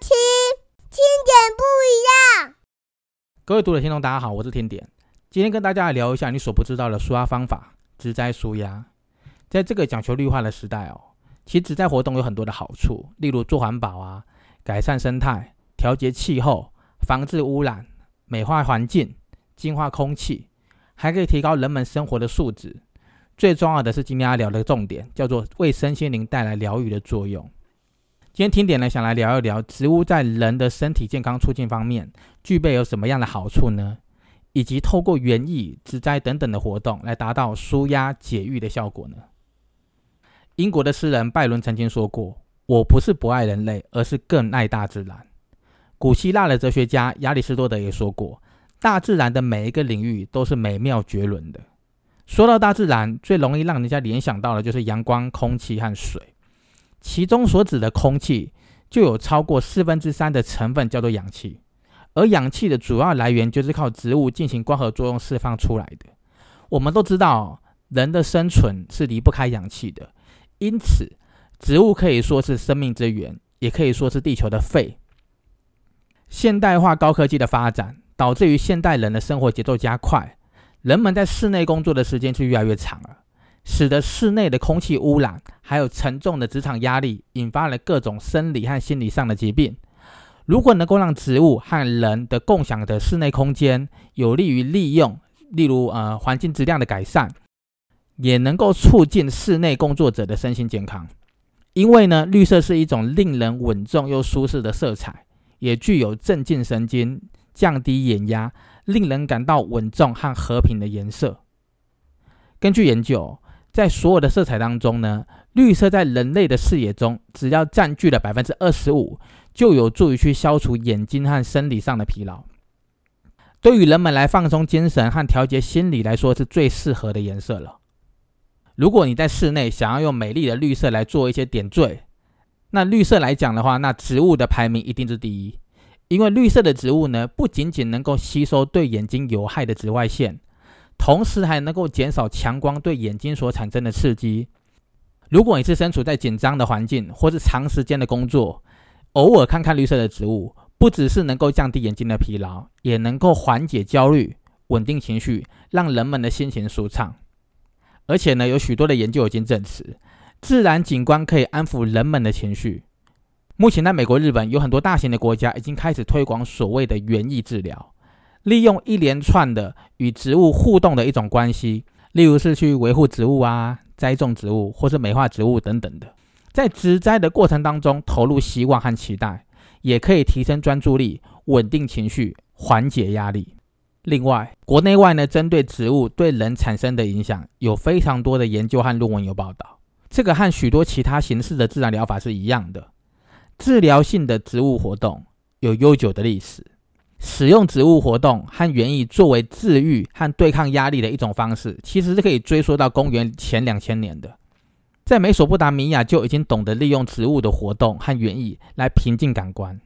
听听点不一样。各位读者听众，大家好，我是天点，今天跟大家来聊一下你所不知道的舒压方法——植栽舒压。在这个讲求绿化的时代哦，其实植栽活动有很多的好处，例如做环保啊，改善生态，调节气候，防治污染，美化环境，净化空气，还可以提高人们生活的素质。最重要的是，今天要聊的重点叫做为身心灵带来疗愈的作用。今天听点呢，想来聊一聊植物在人的身体健康促进方面具备有什么样的好处呢？以及透过园艺、植栽等等的活动来达到舒压解郁的效果呢？英国的诗人拜伦曾经说过：“我不是不爱人类，而是更爱大自然。”古希腊的哲学家亚里士多德也说过：“大自然的每一个领域都是美妙绝伦的。”说到大自然，最容易让人家联想到的就是阳光、空气和水。其中所指的空气，就有超过四分之三的成分叫做氧气，而氧气的主要来源就是靠植物进行光合作用释放出来的。我们都知道，人的生存是离不开氧气的，因此植物可以说是生命之源，也可以说是地球的肺。现代化高科技的发展，导致于现代人的生活节奏加快。人们在室内工作的时间就越来越长了，使得室内的空气污染，还有沉重的职场压力，引发了各种生理和心理上的疾病。如果能够让植物和人的共享的室内空间有利于利用，例如呃环境质量的改善，也能够促进室内工作者的身心健康。因为呢，绿色是一种令人稳重又舒适的色彩，也具有镇静神经、降低眼压。令人感到稳重和和平的颜色。根据研究，在所有的色彩当中呢，绿色在人类的视野中，只要占据了百分之二十五，就有助于去消除眼睛和生理上的疲劳。对于人们来放松精神和调节心理来说，是最适合的颜色了。如果你在室内想要用美丽的绿色来做一些点缀，那绿色来讲的话，那植物的排名一定是第一。因为绿色的植物呢，不仅仅能够吸收对眼睛有害的紫外线，同时还能够减少强光对眼睛所产生的刺激。如果你是身处在紧张的环境，或是长时间的工作，偶尔看看绿色的植物，不只是能够降低眼睛的疲劳，也能够缓解焦虑、稳定情绪，让人们的心情舒畅。而且呢，有许多的研究已经证实，自然景观可以安抚人们的情绪。目前，在美国、日本有很多大型的国家已经开始推广所谓的园艺治疗，利用一连串的与植物互动的一种关系，例如是去维护植物啊、栽种植物或是美化植物等等的，在植栽的过程当中投入希望和期待，也可以提升专注力、稳定情绪、缓解压力。另外，国内外呢，针对植物对人产生的影响，有非常多的研究和论文有报道。这个和许多其他形式的自然疗法是一样的。治疗性的植物活动有悠久的历史，使用植物活动和园艺作为治愈和对抗压力的一种方式，其实是可以追溯到公元前两千年的。在美索不达米亚就已经懂得利用植物的活动和园艺来平静感官，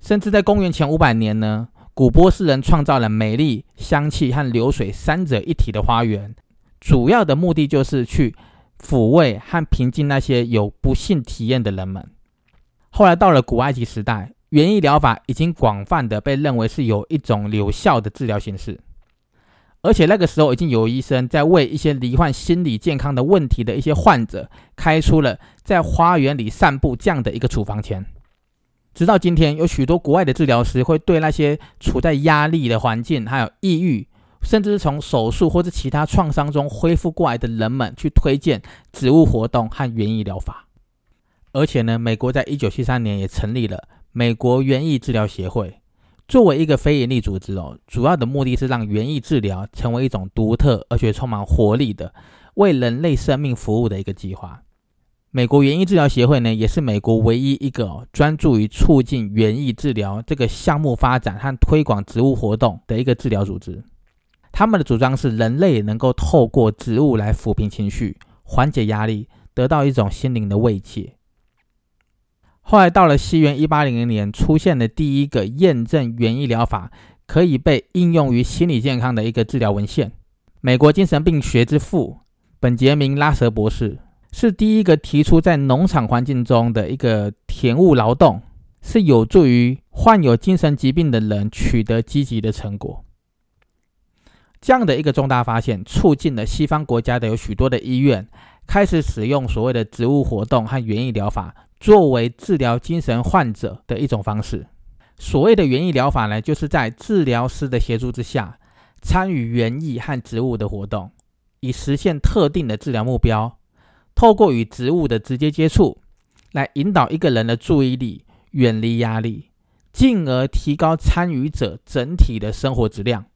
甚至在公元前五百年呢，古波斯人创造了美丽、香气和流水三者一体的花园，主要的目的就是去抚慰和平静那些有不幸体验的人们。后来到了古埃及时代，园艺疗法已经广泛的被认为是有一种有效的治疗形式，而且那个时候已经有医生在为一些罹患心理健康的问题的一些患者开出了在花园里散步这样的一个处方签。直到今天，有许多国外的治疗师会对那些处在压力的环境、还有抑郁，甚至是从手术或者其他创伤中恢复过来的人们去推荐植物活动和园艺疗法。而且呢，美国在一九七三年也成立了美国园艺治疗协会，作为一个非营利组织哦，主要的目的是让园艺治疗成为一种独特而且充满活力的为人类生命服务的一个计划。美国园艺治疗协会呢，也是美国唯一一个专注于促进园艺治疗这个项目发展和推广植物活动的一个治疗组织。他们的主张是，人类能够透过植物来抚平情绪、缓解压力，得到一种心灵的慰藉。后来到了西元一八零零年，出现了第一个验证园艺疗法可以被应用于心理健康的一个治疗文献。美国精神病学之父本杰明·拉瑟博士是第一个提出在农场环境中的一个田务劳动是有助于患有精神疾病的人取得积极的成果。这样的一个重大发现，促进了西方国家的有许多的医院开始使用所谓的植物活动和园艺疗法，作为治疗精神患者的一种方式。所谓的园艺疗法呢，就是在治疗师的协助之下，参与园艺和植物的活动，以实现特定的治疗目标。透过与植物的直接接触，来引导一个人的注意力远离压力，进而提高参与者整体的生活质量。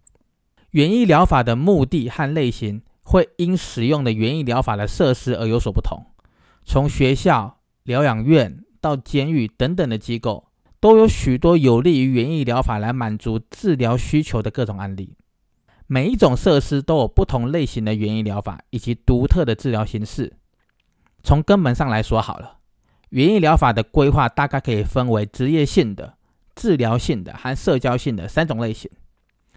园艺疗法的目的和类型会因使用的园艺疗法的设施而有所不同。从学校、疗养院到监狱等等的机构，都有许多有利于园艺疗法来满足治疗需求的各种案例。每一种设施都有不同类型的园艺疗法以及独特的治疗形式。从根本上来说，好了，园艺疗法的规划大概可以分为职业性的、治疗性的和社交性的三种类型。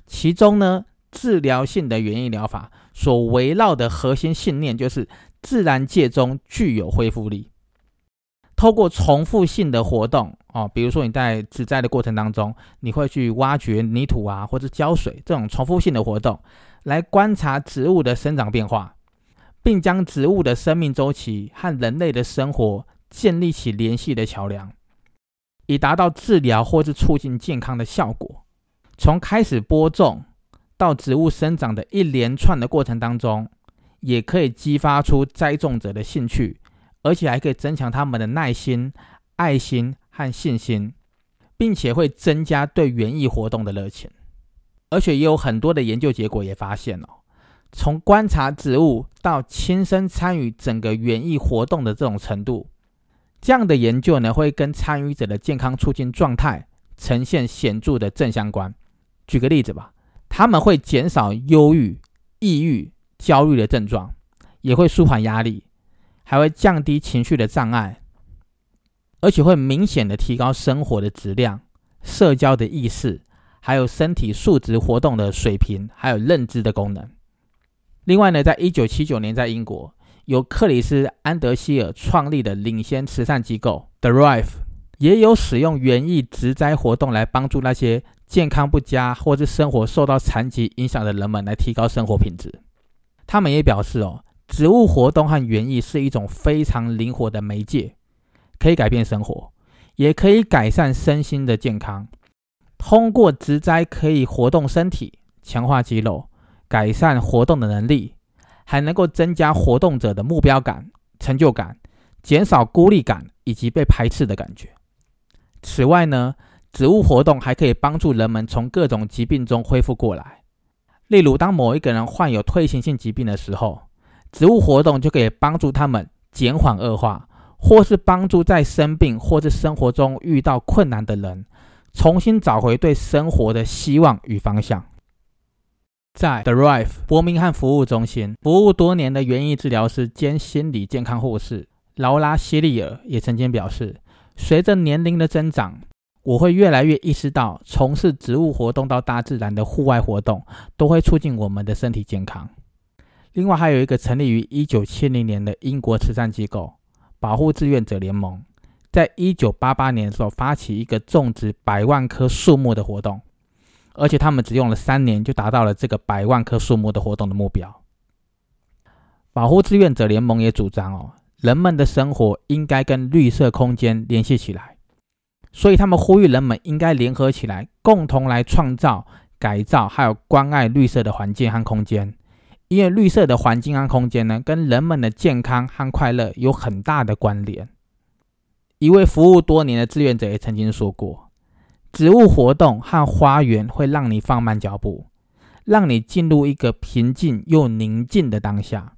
其中呢，治疗性的园艺疗法所围绕的核心信念就是自然界中具有恢复力。透过重复性的活动哦，比如说你在植栽的过程当中，你会去挖掘泥土啊，或者浇水这种重复性的活动，来观察植物的生长变化，并将植物的生命周期和人类的生活建立起联系的桥梁，以达到治疗或是促进健康的效果。从开始播种到植物生长的一连串的过程当中，也可以激发出栽种者的兴趣，而且还可以增强他们的耐心、爱心和信心，并且会增加对园艺活动的热情。而且也有很多的研究结果也发现哦，从观察植物到亲身参与整个园艺活动的这种程度，这样的研究呢，会跟参与者的健康促进状态呈现显著的正相关。举个例子吧，他们会减少忧郁、抑郁、焦虑的症状，也会舒缓压力，还会降低情绪的障碍，而且会明显的提高生活的质量、社交的意识，还有身体素质活动的水平，还有认知的功能。另外呢，在一九七九年，在英国由克里斯·安德希尔创立的领先慈善机构 The Rife，也有使用园艺植栽活动来帮助那些。健康不佳或是生活受到残疾影响的人们来提高生活品质。他们也表示，哦，植物活动和园艺是一种非常灵活的媒介，可以改变生活，也可以改善身心的健康。通过植栽可以活动身体，强化肌肉，改善活动的能力，还能够增加活动者的目标感、成就感，减少孤立感以及被排斥的感觉。此外呢？植物活动还可以帮助人们从各种疾病中恢复过来。例如，当某一个人患有退行性疾病的时候，植物活动就可以帮助他们减缓恶化，或是帮助在生病或是生活中遇到困难的人重新找回对生活的希望与方向。在 The Rife 伯明翰服务中心服务多年的园艺治疗师兼心理健康护士劳拉·希利尔也曾经表示，随着年龄的增长。我会越来越意识到，从事植物活动到大自然的户外活动，都会促进我们的身体健康。另外，还有一个成立于一九七零年的英国慈善机构——保护志愿者联盟，在一九八八年时候发起一个种植百万棵树木的活动，而且他们只用了三年就达到了这个百万棵树木的活动的目标。保护志愿者联盟也主张哦，人们的生活应该跟绿色空间联系起来。所以，他们呼吁人们应该联合起来，共同来创造、改造，还有关爱绿色的环境和空间。因为绿色的环境和空间呢，跟人们的健康和快乐有很大的关联。一位服务多年的志愿者也曾经说过：“植物活动和花园会让你放慢脚步，让你进入一个平静又宁静的当下。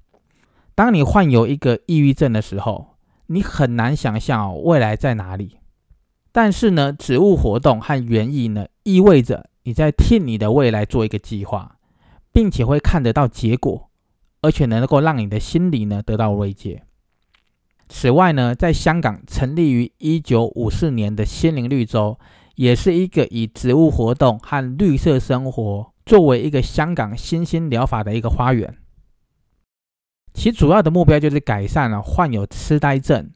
当你患有一个抑郁症的时候，你很难想象未来在哪里。”但是呢，植物活动和园艺呢，意味着你在替你的未来做一个计划，并且会看得到结果，而且能够让你的心理呢得到慰藉。此外呢，在香港成立于一九五四年的心灵绿洲，也是一个以植物活动和绿色生活作为一个香港新兴疗法的一个花园。其主要的目标就是改善了患有痴呆症、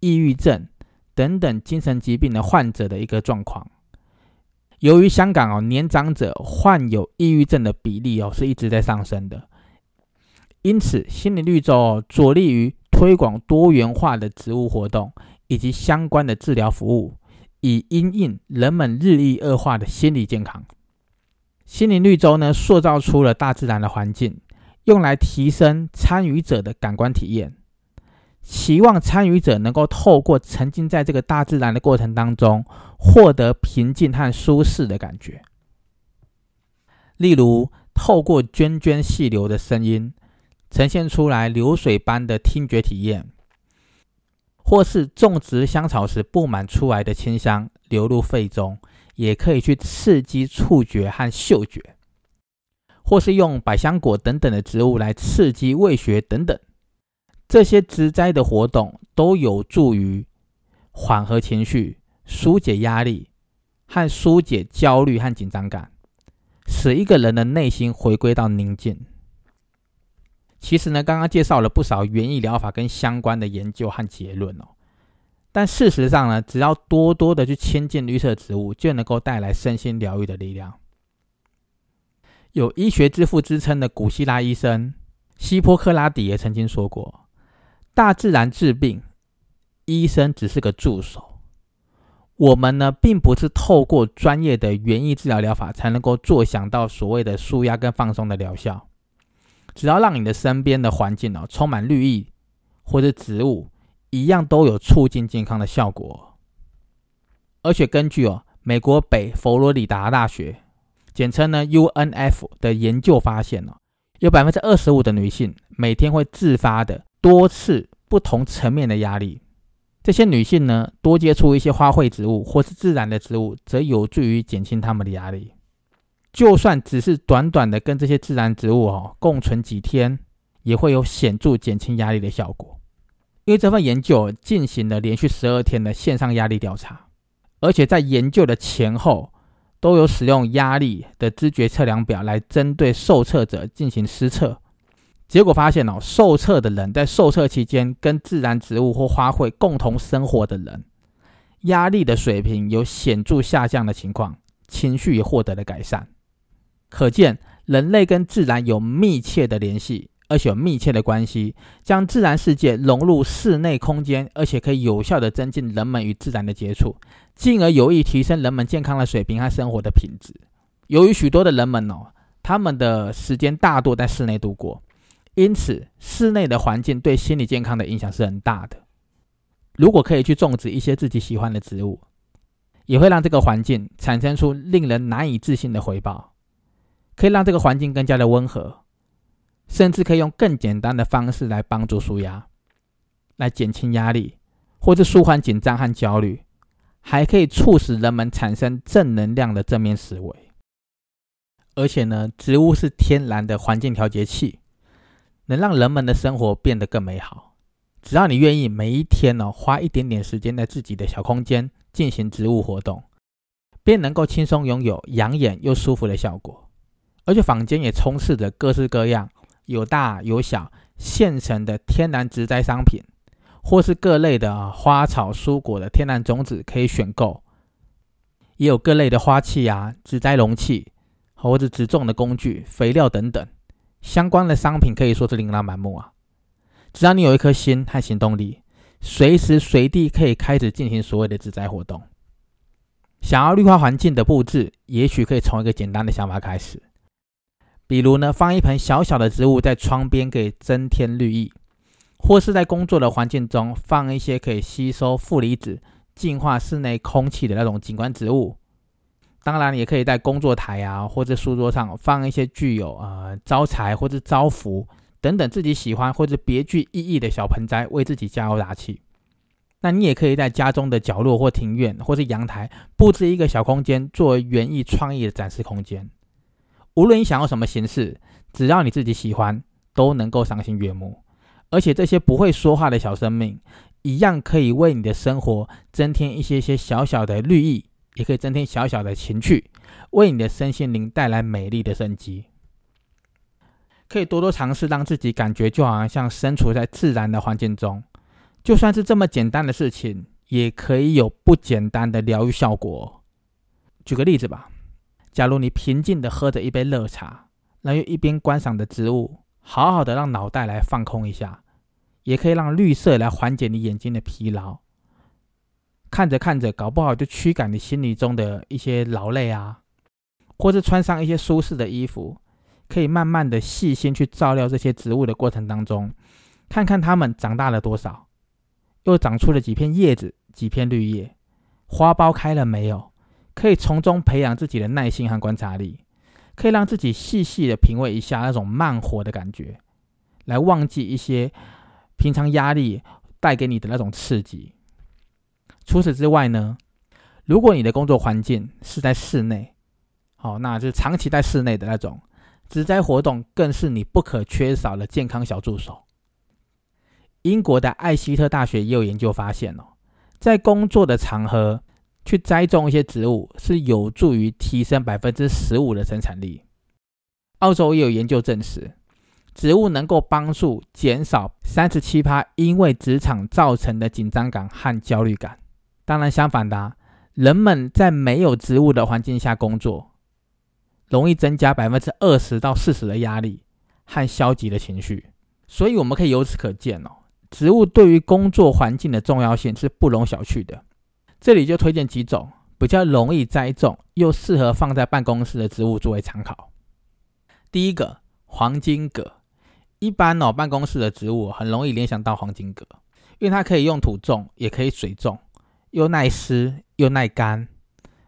抑郁症。等等精神疾病的患者的一个状况。由于香港哦年长者患有抑郁症的比例哦是一直在上升的，因此心理绿洲着力于推广多元化的植物活动以及相关的治疗服务，以因应人们日益恶化的心理健康。心灵绿洲呢塑造出了大自然的环境，用来提升参与者的感官体验。期望参与者能够透过沉浸在这个大自然的过程当中，获得平静和舒适的感觉。例如，透过涓涓细流的声音，呈现出来流水般的听觉体验；或是种植香草时布满出来的清香流入肺中，也可以去刺激触觉和嗅觉；或是用百香果等等的植物来刺激味觉等等。这些植栽的活动都有助于缓和情绪、疏解压力和疏解焦虑和紧张感，使一个人的内心回归到宁静。其实呢，刚刚介绍了不少园艺疗法跟相关的研究和结论哦。但事实上呢，只要多多的去亲近绿色植物，就能够带来身心疗愈的力量。有医学之父之称的古希腊医生希波克拉底也曾经说过。大自然治病，医生只是个助手。我们呢，并不是透过专业的园艺治疗疗法才能够坐享到所谓的舒压跟放松的疗效。只要让你的身边的环境哦充满绿意或者植物，一样都有促进健康的效果。而且根据哦美国北佛罗里达大学，简称呢 UNF 的研究发现哦，有百分之二十五的女性每天会自发的。多次不同层面的压力，这些女性呢，多接触一些花卉植物或是自然的植物，则有助于减轻她们的压力。就算只是短短的跟这些自然植物哦共存几天，也会有显著减轻压力的效果。因为这份研究进行了连续十二天的线上压力调查，而且在研究的前后都有使用压力的知觉测量表来针对受测者进行施测。结果发现哦，受测的人在受测期间跟自然植物或花卉共同生活的人，压力的水平有显著下降的情况，情绪也获得了改善。可见人类跟自然有密切的联系，而且有密切的关系。将自然世界融入室内空间，而且可以有效的增进人们与自然的接触，进而有益提升人们健康的水平和生活的品质。由于许多的人们哦，他们的时间大多在室内度过。因此，室内的环境对心理健康的影响是很大的。如果可以去种植一些自己喜欢的植物，也会让这个环境产生出令人难以置信的回报，可以让这个环境更加的温和，甚至可以用更简单的方式来帮助舒压，来减轻压力，或者舒缓紧张和焦虑，还可以促使人们产生正能量的正面思维。而且呢，植物是天然的环境调节器。能让人们的生活变得更美好。只要你愿意，每一天呢，花一点点时间在自己的小空间进行植物活动，便能够轻松拥有养眼又舒服的效果。而且坊间也充斥着各式各样有大有小现成的天然植栽商品，或是各类的花草蔬果的天然种子可以选购，也有各类的花器啊、植栽容器，或者植种的工具、肥料等等。相关的商品可以说是琳琅满目啊！只要你有一颗心和行动力，随时随地可以开始进行所谓的植栽活动。想要绿化环境的布置，也许可以从一个简单的想法开始，比如呢，放一盆小小的植物在窗边，可以增添绿意；或是在工作的环境中放一些可以吸收负离子、净化室内空气的那种景观植物。当然，也可以在工作台啊，或者书桌上放一些具有呃招财或者招福等等自己喜欢或者别具意义的小盆栽，为自己加油打气。那你也可以在家中的角落或庭院或是阳台布置一个小空间，作为园艺创意的展示空间。无论你想要什么形式，只要你自己喜欢，都能够赏心悦目。而且这些不会说话的小生命，一样可以为你的生活增添一些些小小的绿意。也可以增添小小的情趣，为你的身心灵带来美丽的生机。可以多多尝试，让自己感觉就好像像身处在自然的环境中。就算是这么简单的事情，也可以有不简单的疗愈效果。举个例子吧，假如你平静的喝着一杯热茶，然后一边观赏的植物，好好的让脑袋来放空一下，也可以让绿色来缓解你眼睛的疲劳。看着看着，搞不好就驱赶你心里中的一些劳累啊，或是穿上一些舒适的衣服，可以慢慢的细心去照料这些植物的过程当中，看看它们长大了多少，又长出了几片叶子、几片绿叶，花苞开了没有？可以从中培养自己的耐心和观察力，可以让自己细细的品味一下那种慢活的感觉，来忘记一些平常压力带给你的那种刺激。除此之外呢，如果你的工作环境是在室内，好，那就是长期在室内的那种，植栽活动更是你不可缺少的健康小助手。英国的艾希特大学也有研究发现哦，在工作的场合去栽种一些植物，是有助于提升百分之十五的生产力。澳洲也有研究证实，植物能够帮助减少三十七趴因为职场造成的紧张感和焦虑感。当然，相反的，人们在没有植物的环境下工作，容易增加百分之二十到四十的压力和消极的情绪。所以，我们可以由此可见哦，植物对于工作环境的重要性是不容小觑的。这里就推荐几种比较容易栽种又适合放在办公室的植物作为参考。第一个，黄金葛。一般哦，办公室的植物很容易联想到黄金葛，因为它可以用土种，也可以水种。又耐湿又耐干，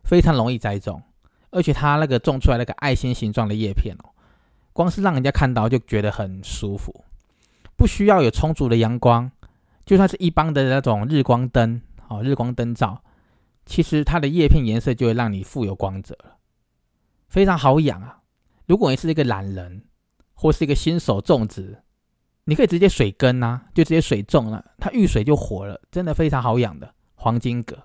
非常容易栽种，而且它那个种出来那个爱心形状的叶片哦，光是让人家看到就觉得很舒服。不需要有充足的阳光，就算是一般的那种日光灯哦，日光灯照，其实它的叶片颜色就会让你富有光泽了，非常好养啊。如果你是一个懒人或是一个新手种植，你可以直接水根呐，就直接水种了，它遇水就活了，真的非常好养的。黄金葛。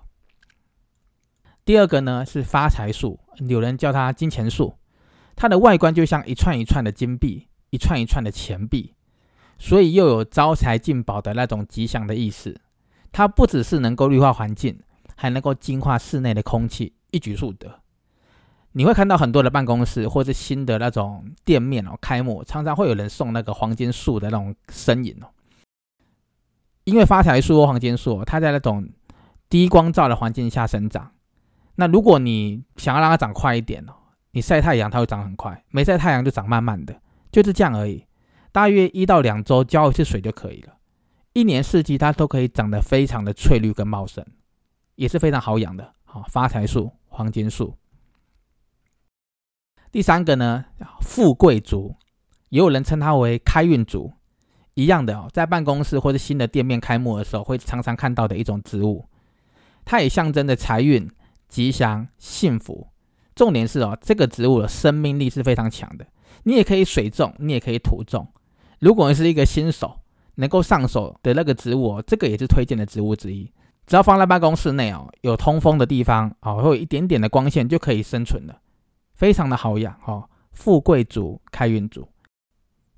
第二个呢是发财树，有人叫它金钱树，它的外观就像一串一串的金币，一串一串的钱币，所以又有招财进宝的那种吉祥的意思。它不只是能够绿化环境，还能够净化室内的空气，一举数得。你会看到很多的办公室或是新的那种店面哦，开幕常常会有人送那个黄金树的那种身影哦，因为发财树黄金树，它在那种低光照的环境下生长，那如果你想要让它长快一点哦，你晒太阳它会长很快，没晒太阳就长慢慢的，就是这样而已。大约一到两周浇一次水就可以了，一年四季它都可以长得非常的翠绿跟茂盛，也是非常好养的。好，发财树、黄金树。第三个呢，富贵竹，也有人称它为开运竹，一样的哦，在办公室或者新的店面开幕的时候，会常常看到的一种植物。它也象征着财运、吉祥、幸福。重点是哦，这个植物的生命力是非常强的。你也可以水种，你也可以土种。如果你是一个新手，能够上手的那个植物哦，这个也是推荐的植物之一。只要放在办公室内哦，有通风的地方哦，会有一点点的光线就可以生存了，非常的好养哦。富贵竹、开运竹，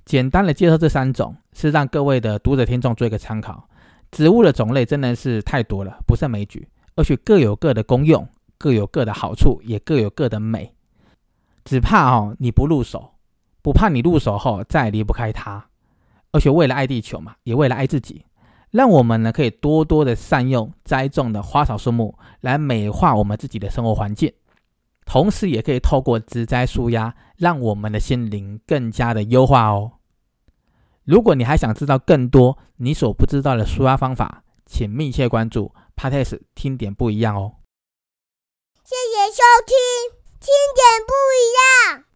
简单的介绍这三种，是让各位的读者听众做一个参考。植物的种类真的是太多了，不胜枚举。而且各有各的功用，各有各的好处，也各有各的美。只怕哦，你不入手，不怕你入手后再离不开它。而且为了爱地球嘛，也为了爱自己，让我们呢可以多多的善用栽种的花草树木来美化我们自己的生活环境，同时也可以透过植栽舒压，让我们的心灵更加的优化哦。如果你还想知道更多你所不知道的舒压方法，请密切关注。Podcast 听点不一样哦。谢谢收听，听点不一样。